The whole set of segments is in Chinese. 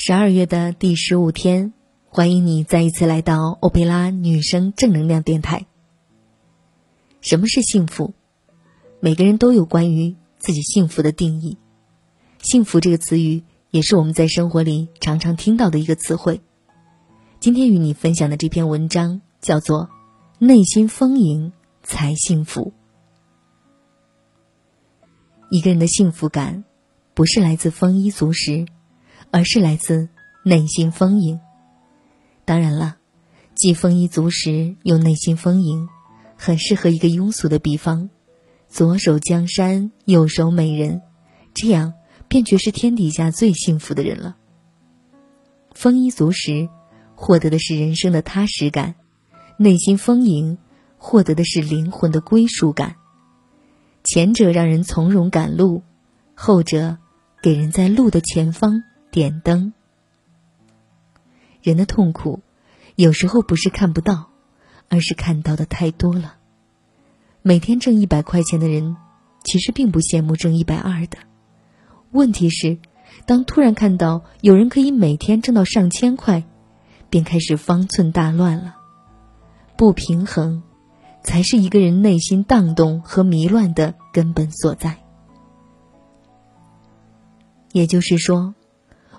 十二月的第十五天，欢迎你再一次来到欧贝拉女生正能量电台。什么是幸福？每个人都有关于自己幸福的定义。幸福这个词语，也是我们在生活里常常听到的一个词汇。今天与你分享的这篇文章叫做《内心丰盈才幸福》。一个人的幸福感，不是来自丰衣足食，而是来自内心丰盈。当然了，既丰衣足食又内心丰盈，很适合一个庸俗的比方：左手江山，右手美人，这样便觉是天底下最幸福的人了。丰衣足食，获得的是人生的踏实感；内心丰盈，获得的是灵魂的归属感。前者让人从容赶路，后者给人在路的前方点灯。人的痛苦，有时候不是看不到，而是看到的太多了。每天挣一百块钱的人，其实并不羡慕挣一百二的。问题是，当突然看到有人可以每天挣到上千块，便开始方寸大乱了。不平衡。才是一个人内心荡动和迷乱的根本所在。也就是说，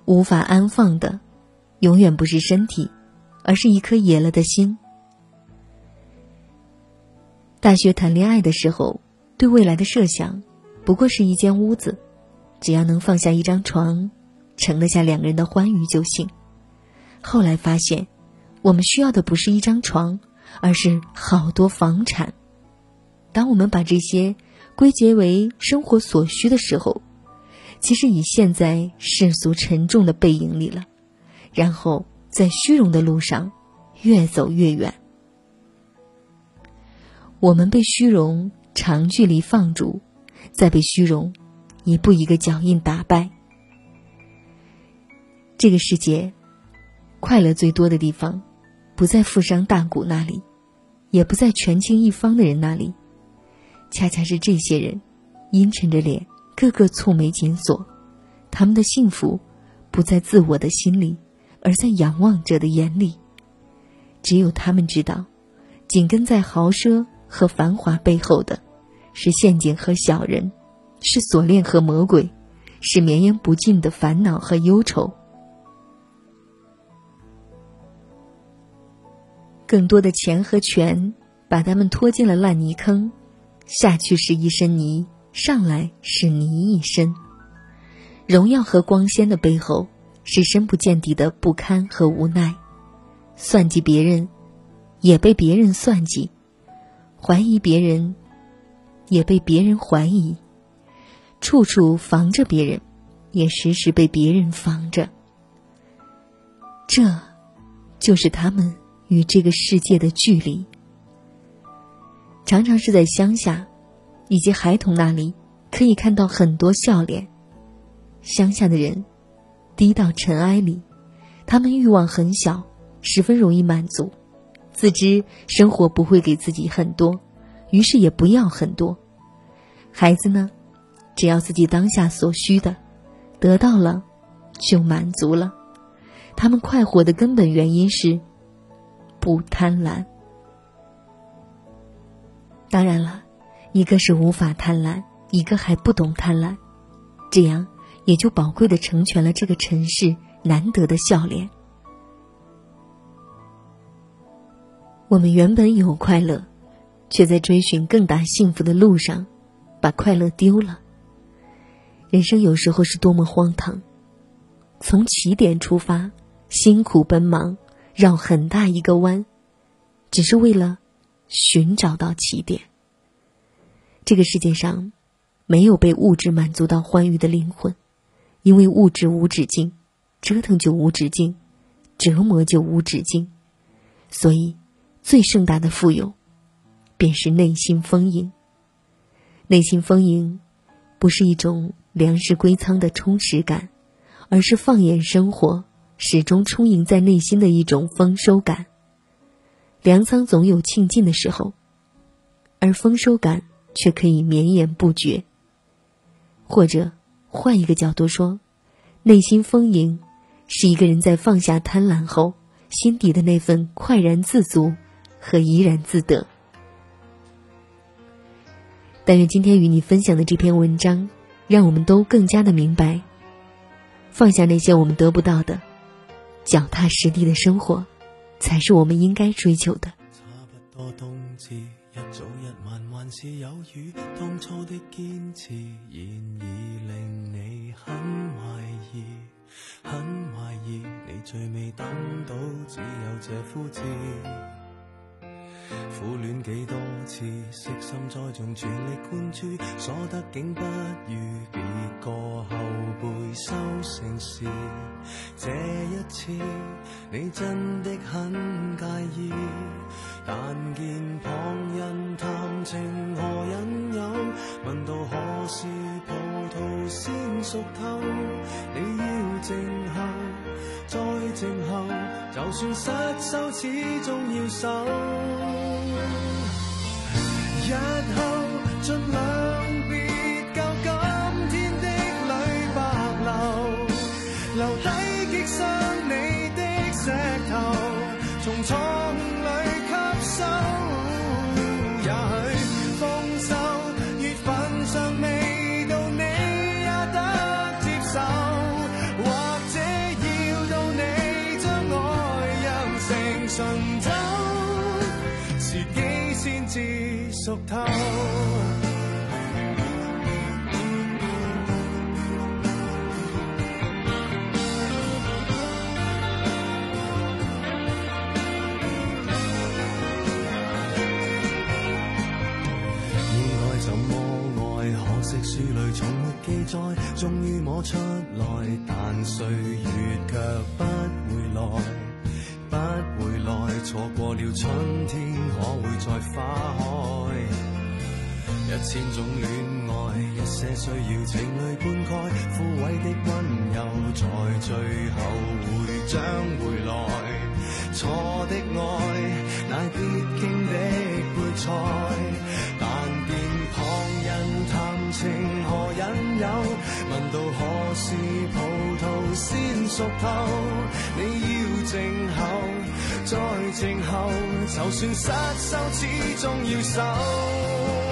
无法安放的，永远不是身体，而是一颗野了的心。大学谈恋爱的时候，对未来的设想，不过是一间屋子，只要能放下一张床，盛得下两个人的欢愉就行。后来发现，我们需要的不是一张床。而是好多房产。当我们把这些归结为生活所需的时候，其实已陷在世俗沉重的背影里了，然后在虚荣的路上越走越远。我们被虚荣长距离放逐，再被虚荣一步一个脚印打败。这个世界，快乐最多的地方。不在富商大贾那里，也不在权倾一方的人那里，恰恰是这些人，阴沉着脸，个个蹙眉紧锁。他们的幸福，不在自我的心里，而在仰望者的眼里。只有他们知道，紧跟在豪奢和繁华背后的，是陷阱和小人，是锁链和魔鬼，是绵延不尽的烦恼和忧愁。更多的钱和权，把他们拖进了烂泥坑，下去是一身泥，上来是泥一身。荣耀和光鲜的背后，是深不见底的不堪和无奈。算计别人，也被别人算计；怀疑别人，也被别人怀疑。处处防着别人，也时时被别人防着。这，就是他们。与这个世界的距离，常常是在乡下，以及孩童那里，可以看到很多笑脸。乡下的人，低到尘埃里，他们欲望很小，十分容易满足，自知生活不会给自己很多，于是也不要很多。孩子呢，只要自己当下所需的，得到了，就满足了。他们快活的根本原因是。不贪婪。当然了，一个是无法贪婪，一个还不懂贪婪，这样也就宝贵的成全了这个城市难得的笑脸。我们原本有快乐，却在追寻更大幸福的路上，把快乐丢了。人生有时候是多么荒唐，从起点出发，辛苦奔忙。绕很大一个弯，只是为了寻找到起点。这个世界上没有被物质满足到欢愉的灵魂，因为物质无止境，折腾就无止境，折磨就无止境。所以，最盛大的富有，便是内心丰盈。内心丰盈，不是一种粮食归仓的充实感，而是放眼生活。始终充盈在内心的一种丰收感。粮仓总有庆尽的时候，而丰收感却可以绵延不绝。或者换一个角度说，内心丰盈，是一个人在放下贪婪后，心底的那份快然自足和怡然自得。但愿今天与你分享的这篇文章，让我们都更加的明白，放下那些我们得不到的，脚踏实地的生活，才是我们应该追求的。一早一晚还是有雨，当初的坚持，现已令你很怀疑，很怀疑你最未等到，只有这枯枝。苦恋几多次，悉心栽种，全力灌注，所得竟不如别个后辈收成时。这一次，你真的很介意，但见旁人谈情何引诱，问到何时葡萄先熟透，你要静候，再静候，就算失手，始终要守。日后尽量别教今天的泪白流，留低击伤你的石头，从错误里吸收。成醇酒，时机先至。熟透。现在怎么爱？可惜书里从没记载。终于摸出来，但岁月却不回来。错过了春天，可会再花开？一千种恋爱，一些需要情侣灌溉，枯萎的温柔，在最后会将回来。错的爱，乃必经的配菜，有，问到何时葡萄先熟透，你要静候，再静候，就算失手，始终要守。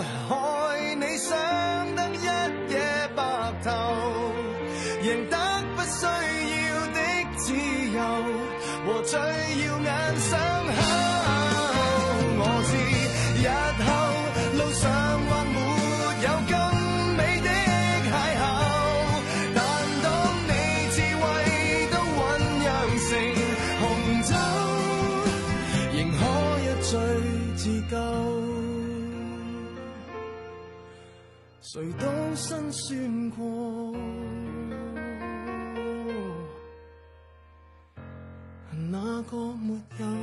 害你想我没有